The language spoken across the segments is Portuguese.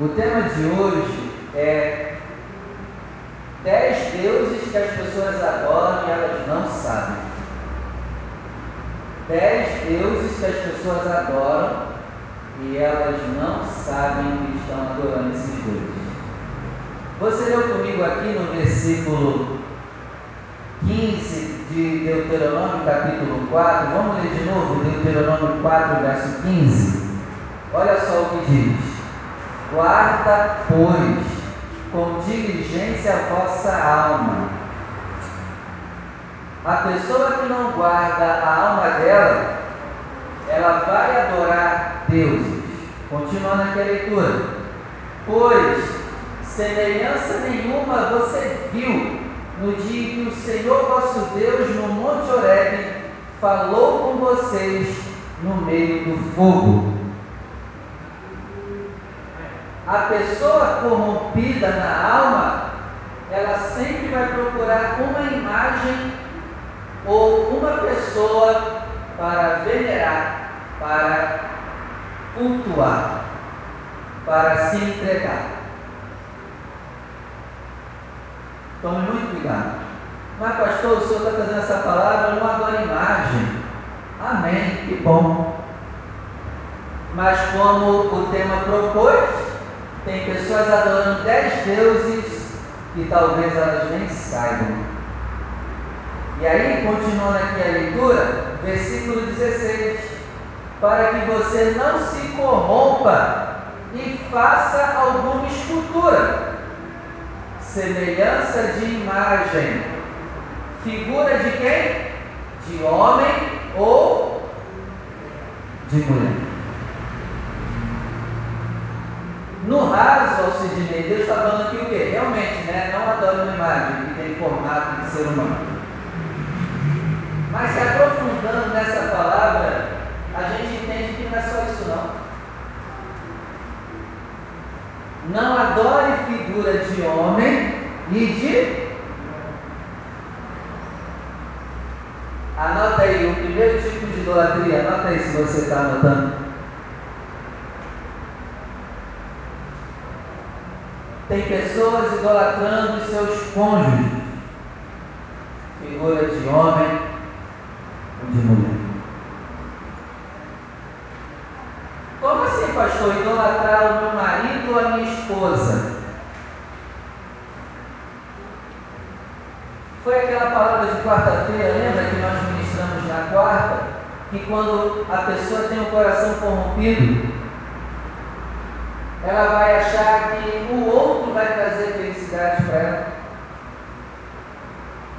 O tema de hoje é dez deuses que as pessoas adoram e elas não sabem. Dez deuses que as pessoas adoram e elas não sabem que estão adorando esses deuses. Você leu comigo aqui no versículo 15 de Deuteronômio, capítulo 4. Vamos ler de novo Deuteronômio 4, verso 15. Olha só o que diz. Guarda, pois, com diligência a vossa alma. A pessoa que não guarda a alma dela, ela vai adorar deuses. Continuando aqui a leitura. Pois, semelhança nenhuma você viu no dia que o Senhor vosso Deus no Monte Horebe falou com vocês no meio do fogo a pessoa corrompida na alma, ela sempre vai procurar uma imagem ou uma pessoa para venerar, para cultuar, para se entregar. Tome muito cuidado. Mas, pastor, o senhor está trazendo essa palavra, eu não adoro imagem. Amém, que bom. Mas, como o tema propôs, tem pessoas adorando dez deuses que talvez elas nem saibam. E aí, continuando aqui a leitura, versículo 16: Para que você não se corrompa e faça alguma escultura, semelhança de imagem, figura de quem? De homem ou de mulher. No raso, Alcidinei, Deus está falando aqui o quê? Realmente, né? Não adore uma imagem que tem formato de ser humano. Mas se aprofundando nessa palavra, a gente entende que não é só isso não. Não adore figura de homem e de. Anota aí o primeiro tipo de idolatria, anota aí se você está anotando. Tem pessoas idolatrando seus cônjuges, figura de homem ou de mulher. Como assim, pastor? Idolatrar o meu marido ou a minha esposa? Foi aquela palavra de quarta-feira, lembra que nós ministramos na quarta? Que quando a pessoa tem o coração corrompido, ela vai achar que o outro vai trazer felicidade para ela.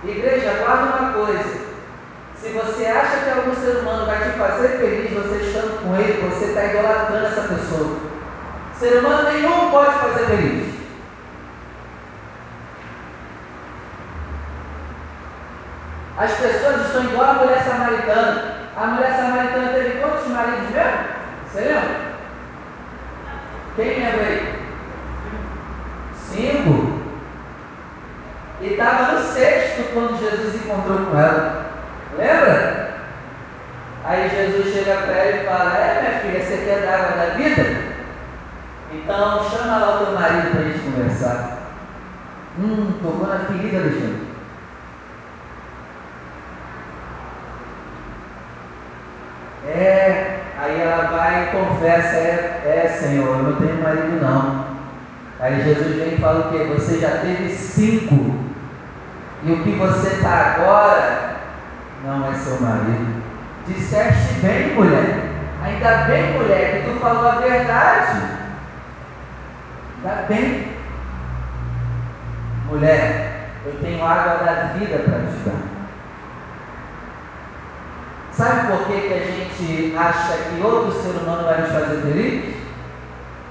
Igreja, guarda uma coisa. Se você acha que algum ser humano vai te fazer feliz, você estando com ele, você está idolatrando essa pessoa. Ser humano nenhum pode fazer feliz. As pessoas estão igual a mulher samaritana. A mulher samaritana teve quantos maridos mesmo? Você lembra? Quem lembra aí? Cinco. E estava no sexto quando Jesus encontrou com ela. Lembra? Aí Jesus chega para ela e fala: É, minha filha, você quer dar água da vida? Então chama lá o teu marido para a gente conversar. Hum, tocou na ferida, Alexandre. É, aí ela vai e confessa, é, é Senhor, eu não tenho marido não. Aí Jesus vem e fala o quê? Você já teve cinco. E o que você está agora não é seu marido. Disseste bem, mulher. Ainda bem, mulher, que tu falou a verdade. Ainda bem. Mulher, eu tenho água da vida para te dar. Sabe por que, que a gente acha que outro ser humano vai nos fazer feliz?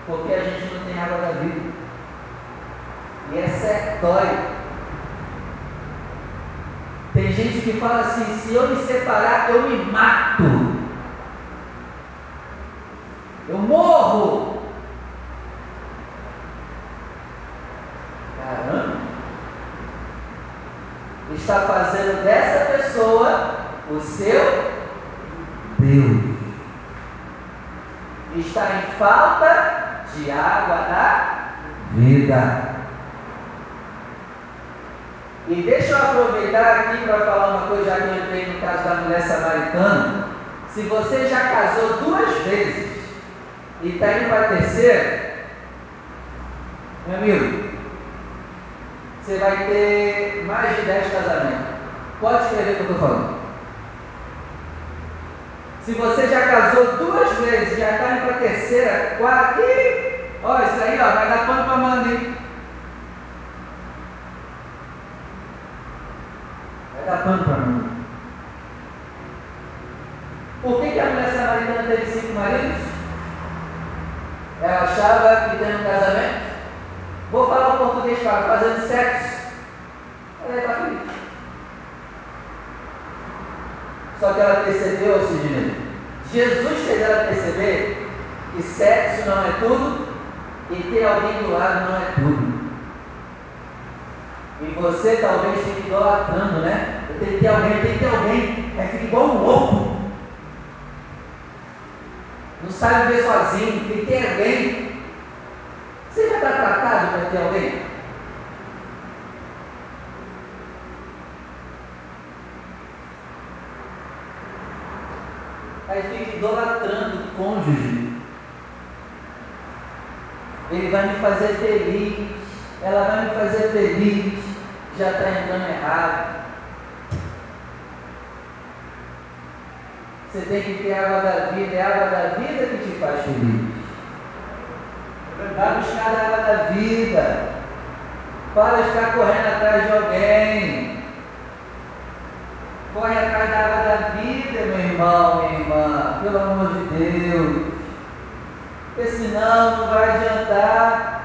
Porque a gente não tem água da vida. E essa é dói. Tem gente que fala assim: se eu me separar, eu me mato. Eu morro. Caramba. Está fazendo dessa pessoa o seu Deus. Está em falta de água da vida. E deixa eu aproveitar aqui para falar uma coisa, já que eu entrei no caso da mulher samaritana. Se você já casou duas vezes e está indo para a terceira, meu amigo, você vai ter mais de 10 casamentos. Pode escrever o que eu estou falando. Se você já casou duas vezes, já está indo para a terceira, quarta, ó, isso aí ó, vai dar pano para manga, hein? Vai dar pano para manga. Por que, que a mulher samaritana teve cinco maridos? Ela achava que tendo um casamento, vou falar o português para fazendo sexo, ela estar feliz. Só que ela percebeu, Sidney, Jesus fez ela perceber que sexo não é tudo e ter alguém do lado não é tudo. E você talvez fique idolatrando, né? Eu tenho que ter alguém, eu tenho que ter alguém. É fica igual um louco. Não sabe viver sozinho, tem que ter alguém. Você já está tratado para ter alguém? Aí fica idolatrando o cônjuge. Ele vai me fazer feliz, ela vai me fazer feliz, já está entrando errado. Você tem que ter água da vida, é a água da vida que te faz feliz. Vai buscar a água da vida. Para de ficar correndo atrás de alguém. Corre atrás da água da vida, meu irmão, minha irmã, pelo amor de Deus. Porque senão não vai adiantar.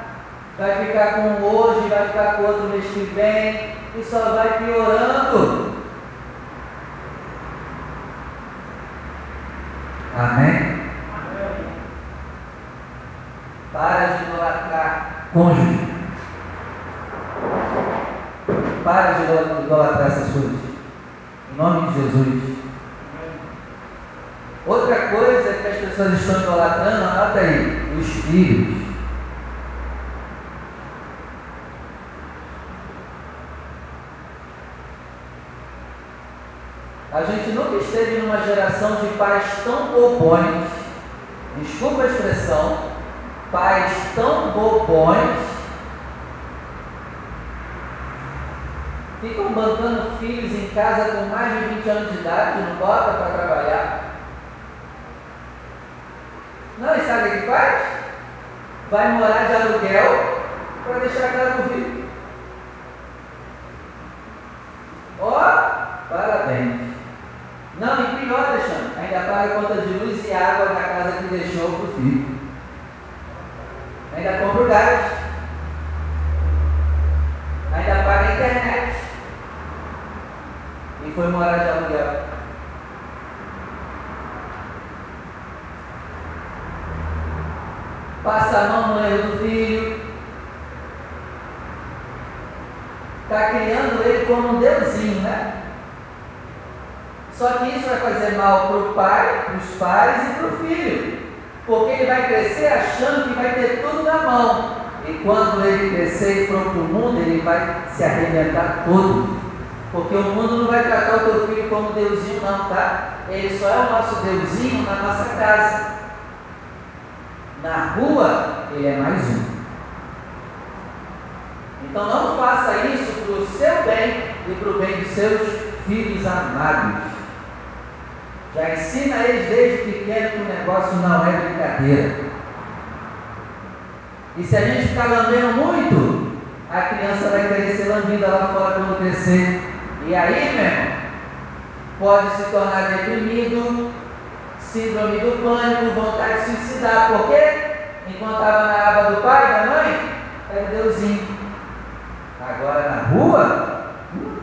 Vai ficar com um hoje, vai ficar com outro mês que vem, e só vai piorando. Amém? Para de idolatrar cônjuge. Para de idolatrar essas coisas. Em nome de Jesus. Outra coisa que as pessoas estão idolatrando, anota aí, os filhos. A gente nunca esteve numa geração de pais tão bobões, desculpa a expressão, pais tão bobões, ficam bancando filhos em casa com mais de 20 anos de idade, não bota para trabalhar. Não, e sabe o que faz? Vai morar de aluguel para deixar a casa do filho. Ó, oh, parabéns. Não, e pior, Alexandre, ainda paga a conta de luz e água da casa que deixou para o filho. Ainda compra o gás. Ainda paga a internet. E foi morar de aluguel. Passa a mão no erro do filho. Está criando ele como um deusinho, né? Só que isso vai fazer mal para o pai, para os pais e para o filho. Porque ele vai crescer achando que vai ter tudo na mão. E quando ele crescer e for para o mundo, ele vai se arrebentar todo. Porque o mundo não vai tratar o teu filho como Deusinho, não, tá? Ele só é o nosso Deusinho na nossa casa. Na rua, ele é mais um. Então não faça isso para o seu bem e para o bem dos seus filhos amados. Já ensina eles desde pequeno que o negócio não é brincadeira. E se a gente ficar lambendo muito, a criança vai querer ser lambida lá fora quando crescer. E aí, meu irmão, pode se tornar deprimido, síndrome do pânico, vontade de suicidar. Por quê? Enquanto estava na aba do pai e da mãe, era Deusinho. Agora na rua, hum,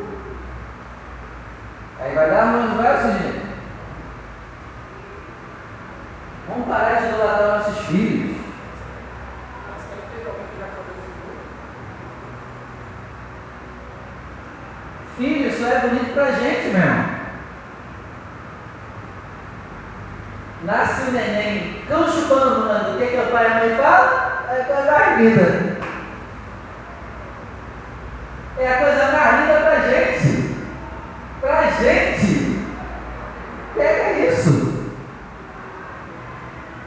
aí vai dar ruim, não vai, Cidinho? Vamos parar de idolatrar nossos filhos. Filho só é bonito pra gente, meu irmão. Nasce o neném, cão chupando mano. O que, que o pai e a mãe falam? é a coisa mais linda. É a coisa mais linda para gente. Para gente. Pega isso.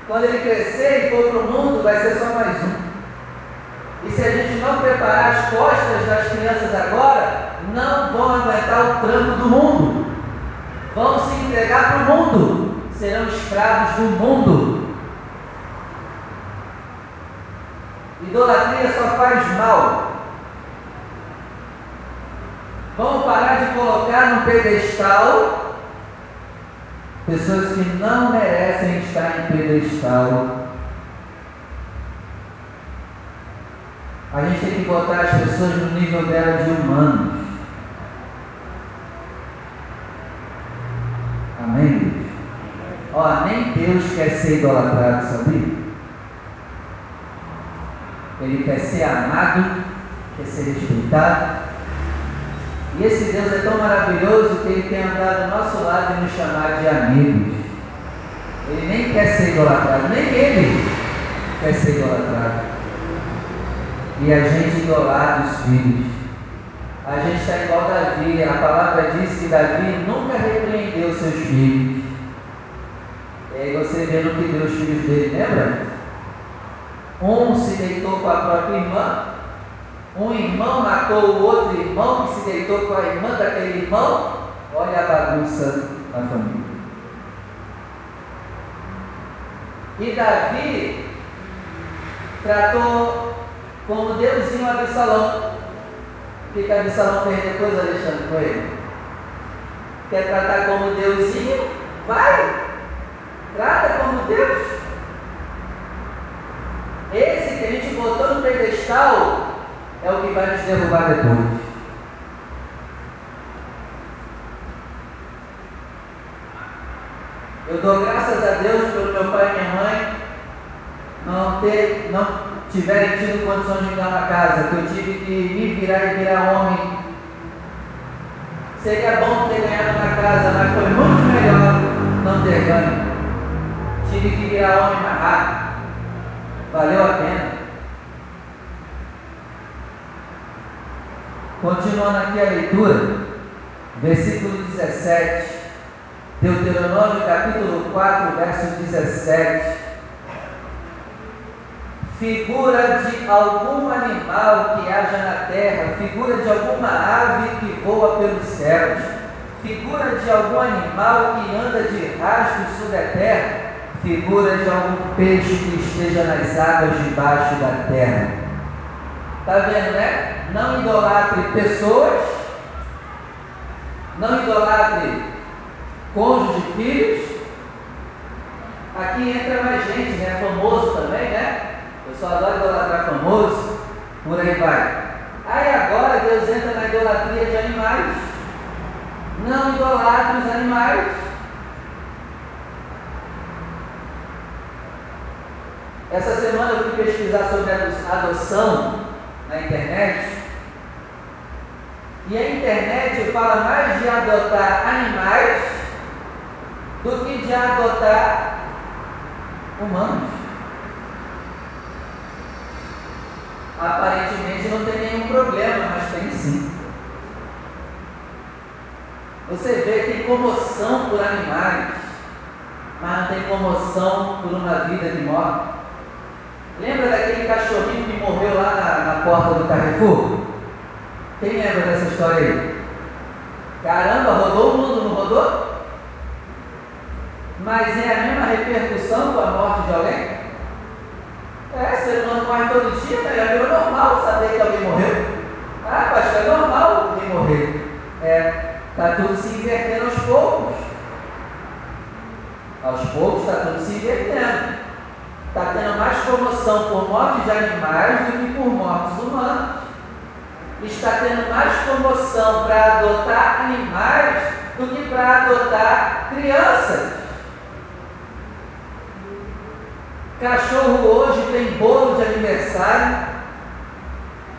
Quando ele crescer e for para o mundo, vai ser só mais um. E se a gente não preparar as costas das crianças agora, não vão aguentar o tranco do mundo. Vão se entregar para o mundo. Serão escravos do mundo. Idolatria só faz mal. Vamos parar de colocar no pedestal pessoas que não merecem estar em pedestal. A gente tem que botar as pessoas no nível dela de humanos. Amém? Ó, nem Deus quer ser idolatrado, sabia? Ele quer ser amado, quer ser respeitado. E esse Deus é tão maravilhoso que ele quer andar do nosso lado e nos chamar de amigos. Ele nem quer ser idolatrado, nem ele quer ser idolatrado e a gente idolatra os filhos. A gente está igual Davi, a palavra diz que Davi nunca repreendeu seus filhos. E aí você vê no que deu os filhos dele, lembra? Um se deitou com a própria irmã, um irmão matou o outro irmão que se deitou com a irmã daquele irmão. Olha a bagunça na família. E Davi tratou como Deusinho Absalão. Que, que Absalão fez depois, Alexandre, com ele? Quer tratar como Deusinho? Vai! Trata como Deus. Esse que a gente botou no pedestal é o que vai nos derrubar depois. Eu dou graças a Deus pelo meu pai e minha mãe não ter, não tiverem tido condições de dar uma casa, que eu tive que me virar e virar homem, seria bom ter ganhado uma casa, mas foi muito melhor não ter ganho. Tive que virar homem mais rápido. Valeu a pena. Continuando aqui a leitura, versículo 17, Deuteronômio capítulo 4, verso 17 figura de algum animal que haja na terra, figura de alguma ave que voa pelos céus, figura de algum animal que anda de rastros sobre a terra, figura de algum peixe que esteja nas águas debaixo da terra. Está vendo, né? Não idolatre pessoas, não idolatre cônjuge filhos. Aqui entra mais gente, né? Famoso também, né? Eu só adoro idolatrar famoso, por aí vai. Aí agora Deus entra na idolatria de animais. Não idolatre os animais. Essa semana eu fui pesquisar sobre adoção na internet. E a internet fala mais de adotar animais do que de adotar humanos. Aparentemente não tem nenhum problema, mas tem sim. Você vê que tem comoção por animais, mas não tem comoção por uma vida que morre. Lembra daquele cachorrinho que morreu lá na, na porta do Carrefour? Quem lembra dessa história aí? Caramba, rodou o mundo, não rodou? Mas é a mesma repercussão com a morte de alguém? É, ser humano morre todo dia, né? Já virou normal saber que alguém morreu. Ah, pastor, é normal alguém morrer. É, está tudo se invertendo aos poucos. Aos poucos está tudo se invertendo. Está tendo mais comoção por mortes de animais do que por mortes humanas. Está tendo mais comoção para adotar animais do que para adotar crianças. Cachorro hoje tem bolo de aniversário.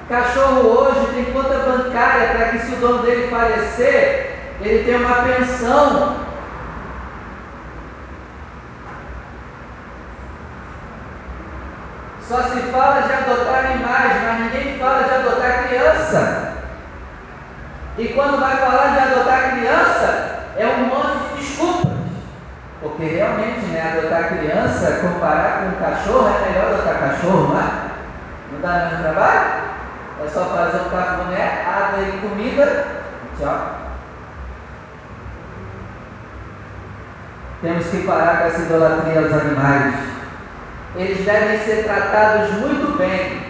Cachorro hoje tem conta bancária para que se o dono dele falecer, ele tenha uma pensão. Só se fala de adotar animais, mas ninguém fala de adotar criança. E quando vai falar de adotar criança, é um monte. Porque realmente, né, adotar criança, comparar com um cachorro, é melhor adotar cachorro, não é? Não dá mesmo trabalho? É só fazer um cafuné, água e comida, tchau. Temos que parar com essa idolatria aos animais. Eles devem ser tratados muito bem,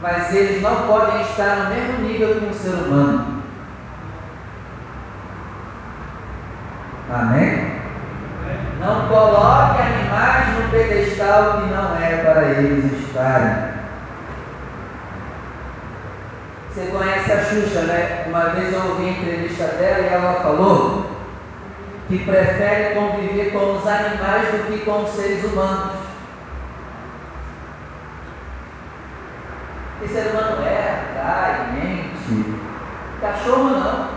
mas eles não podem estar no mesmo nível que um ser humano. Amém? Não coloque animais no pedestal que não é para eles estarem. Você conhece a Xuxa, né? Uma vez eu ouvi a entrevista dela e ela falou que prefere conviver com os animais do que com os seres humanos. Porque ser humano é, trai, mente. Cachorro não.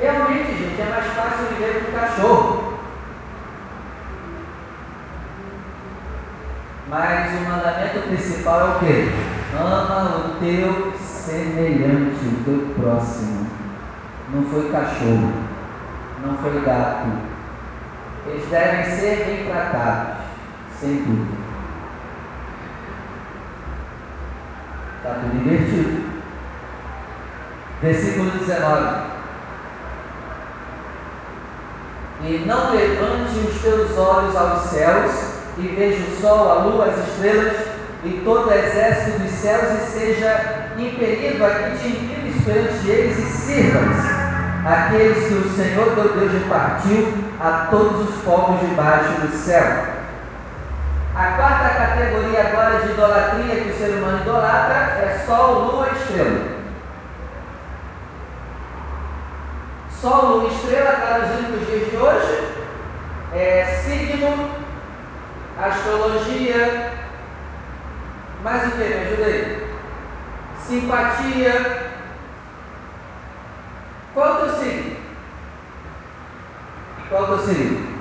Realmente, gente, é mais fácil viver com cachorro. Mas o mandamento principal é o que? Ama o teu semelhante, o teu próximo. Não foi cachorro, não foi gato. Eles devem ser bem tratados, sem dúvida. Está tudo invertido. Versículo 19 e não levante os teus olhos aos céus e veja o sol, a lua, as estrelas e todo o exército dos céus e seja impelido a que te inclines perante eles e sirvas aqueles que o Senhor teu Deus repartiu a todos os povos debaixo do céu. A quarta categoria agora de idolatria que o ser humano idolatra é sol, lua e estrela. Sol, lua, estrela, traduzindo para os dias de hoje, é signo, astrologia, mais o que? Me ajuda aí. Simpatia. Qual é o teu signo? Qual é o teu signo?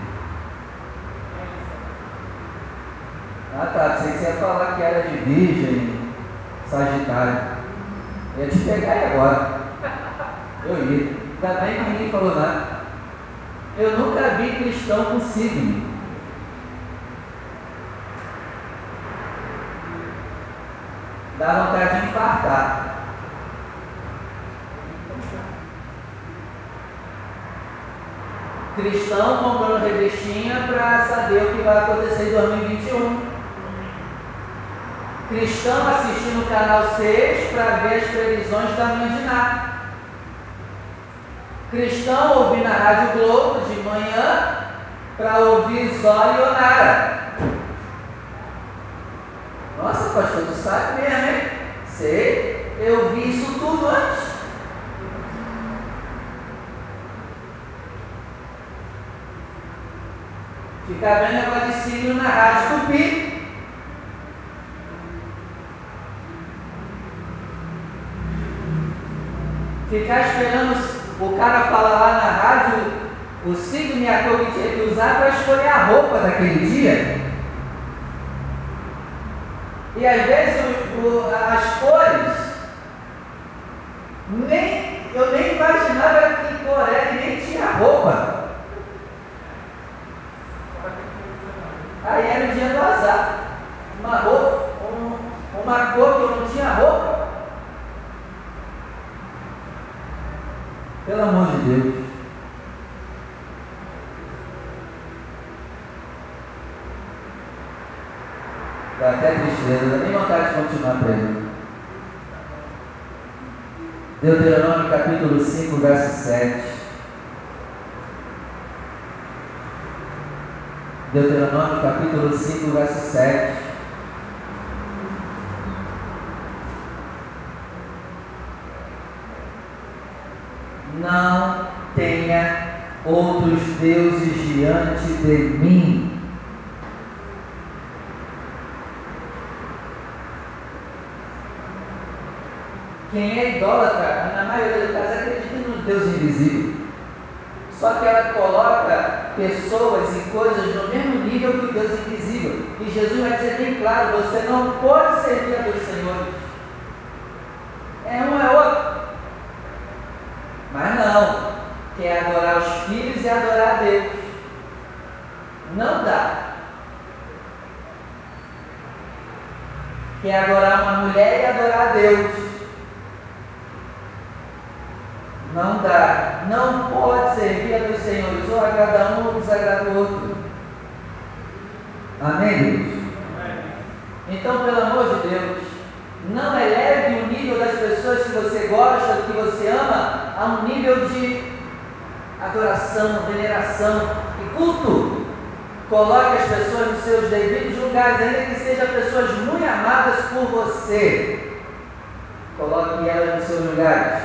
Ah tá, você ia falar que era de virgem, sagitário. Ia te pegar aí agora. Eu ia. Ainda bem que ninguém falou nada. Eu nunca vi cristão com signo. Dá vontade de infartar. Cristão comprando revistinha para saber o que vai acontecer em 2021. Cristão assistindo o canal 6 para ver as previsões da Ná. Cristão ouvindo a Rádio Globo de manhã para ouvir Zó e Onara. Nossa, pastor, tu sabe mesmo, hein? Sei, eu vi isso tudo antes. Ficar vendo negócio de na Rádio Tupi. Ficar esperando o cara fala lá na rádio o signo e a cor que tinha que usar para escolher a roupa daquele dia. E às vezes o, o, as cores, nem, eu nem imaginava que cor era e nem tinha roupa. Aí era o dia do azar. Uma roupa, um, uma cor que eu não tinha roupa. Pelo amor de Deus. Dá até tristeza, dá nem vontade de continuar pregando. Deuteronômio capítulo 5, verso 7. Deuteronômio capítulo 5, verso 7. Não tenha outros deuses diante de mim. Quem é idólatra, na maioria dos casos, acredita no Deus invisível. Só que ela coloca pessoas e coisas no mesmo nível que o Deus invisível. E Jesus vai dizer bem claro: você não pode servir a dois senhores. É um é outro. Mas não, quer adorar os filhos e adorar a Deus. Não dá. Quer adorar uma mulher e adorar a Deus. Não dá. Não pode servir a dois senhores, ou agrada um ou desagrada o outro. Amém, Deus? Então, pelo amor de Deus, não eleve o nível das pessoas que você gosta, que você ama, a um nível de adoração, veneração e culto. Coloque as pessoas nos seus devidos lugares, ainda que sejam pessoas muito amadas por você. Coloque elas nos seus lugares.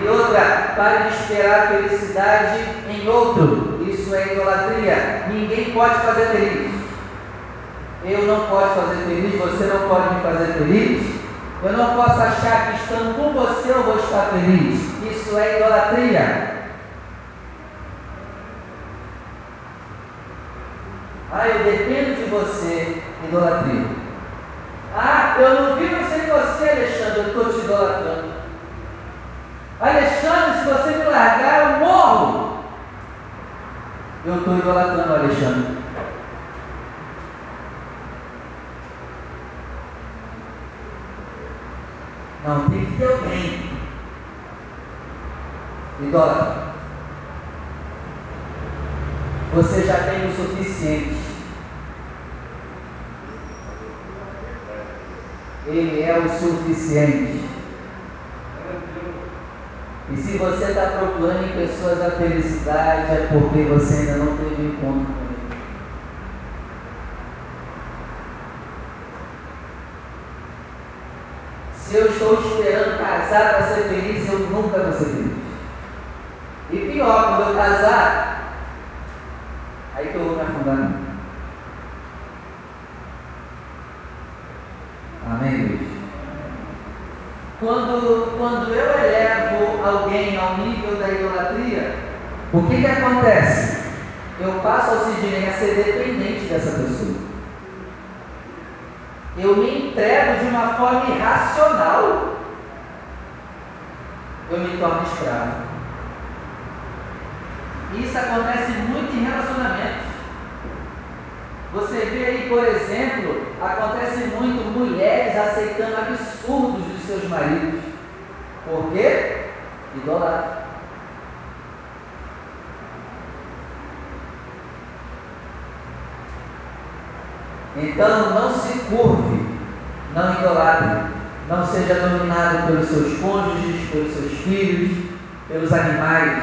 E outra, pare de esperar felicidade em outro. Isso é idolatria. Ninguém pode fazer feliz. Eu não posso fazer feliz, você não pode me fazer feliz. Eu não posso achar que estando com você eu vou estar feliz. Isso é idolatria. Ah, eu dependo de você, idolatria. Ah, eu não vivo sem você, Alexandre, eu estou te idolatrando. Alexandre, se você me largar, eu morro. Eu estou idolatrando Alexandre. Não, tem que ter alguém. Idólatra. Você já tem o suficiente. Ele é o suficiente. E se você está procurando em pessoas a felicidade, é porque você ainda não teve encontro com ele. Se eu estou esperando casar para ser feliz, eu nunca vou ser feliz. E pior, quando eu casar, Amém, Deus? Quando, quando eu elevo alguém ao nível da idolatria, o que, que acontece? Eu passo Sidney a ser dependente dessa pessoa. Eu me entrego de uma forma irracional. Eu me torno escravo. Isso acontece muito em relacionamentos. Você vê aí, por exemplo, acontece muito mulheres aceitando absurdos dos seus maridos. Por quê? Idolatra. Então não se curve, não idolatre, não seja dominado pelos seus cônjuges, pelos seus filhos, pelos animais,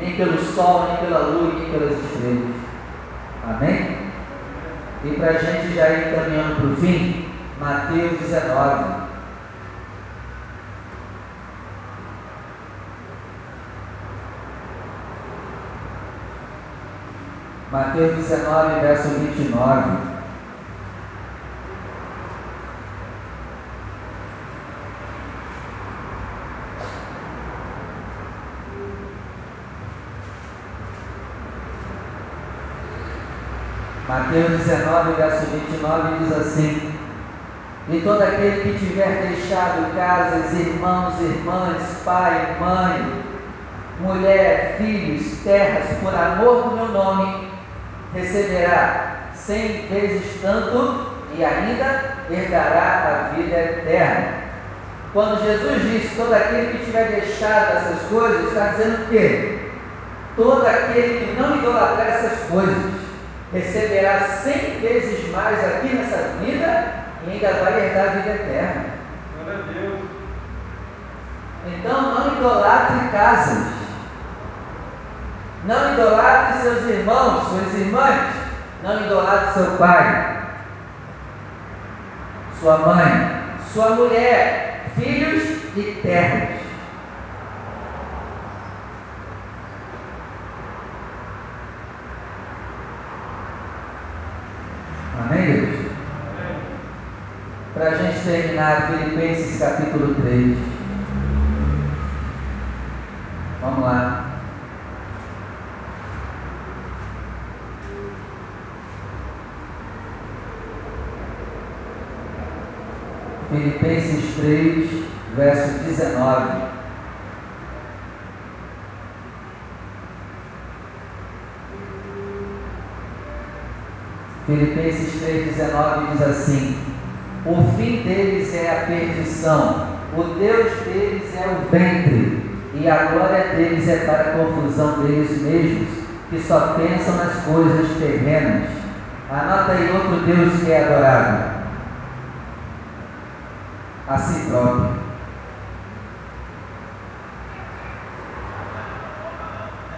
nem pelo sol, nem pela lua, nem pelas estrelas. Amém? E para a gente já ir caminhando para o fim, Mateus 19. Mateus 19, verso 29. Mateus 19, verso 29 diz assim: E todo aquele que tiver deixado casas, irmãos, irmãs, pai, mãe, mulher, filhos, terras, por amor do meu nome, receberá cem vezes tanto e ainda herdará a vida eterna. Quando Jesus disse todo aquele que tiver deixado essas coisas, está dizendo o quê? Todo aquele que não idolatrar essas coisas receberá cem vezes mais aqui nessa vida e ainda vai herdar a vida eterna. Glória a Deus. Então não idolatre casas. Não idolatre seus irmãos, suas irmãs. Não idolatre seu pai, sua mãe, sua mulher, filhos e terras. queridos? Para a gente terminar Filipenses capítulo 3. Vamos lá. Filipenses 3, verso 19. Filipenses 3,19 diz assim: O fim deles é a perdição, o Deus deles é o ventre, e a glória deles é para a confusão deles mesmos, que só pensam nas coisas terrenas. Anota aí outro Deus que é adorado. A si próprio.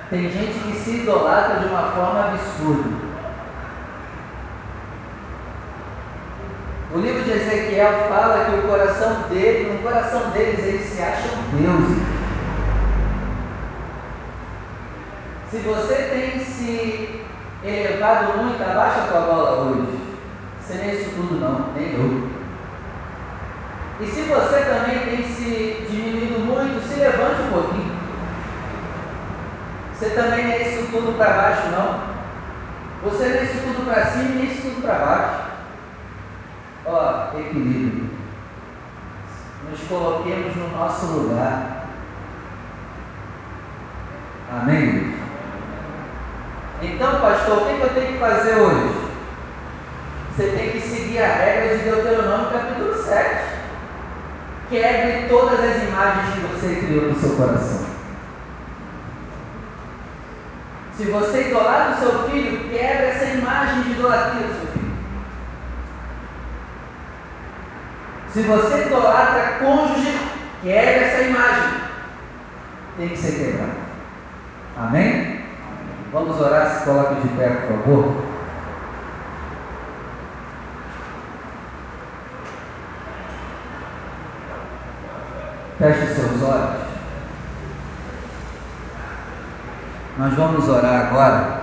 Tem gente que se idolatra de uma forma absurda. O livro de Ezequiel fala que o coração dele, no coração deles, eles se acham deuses. Se você tem se elevado muito, abaixa a tua bola hoje. Você nem é isso tudo não, nem eu. E se você também tem se diminuído muito, se levante um pouquinho. Você também é isso tudo para baixo, não. Você é isso tudo para cima e nem isso tudo para baixo. Ó, equilíbrio. Nos coloquemos no nosso lugar. Amém? Então, pastor, o que, eu tenho que fazer hoje? Você tem que seguir a regra de Deuteronômio capítulo 7. Quebre todas as imagens que você criou no seu coração. Se você idolatra o seu filho, quebre essa imagem de idolatria do seu filho. Se você idolatra cônjuge, quebre essa imagem. Tem que ser quebrado. Amém? Vamos orar, se coloque de pé, por favor. Feche seus olhos. Nós vamos orar agora.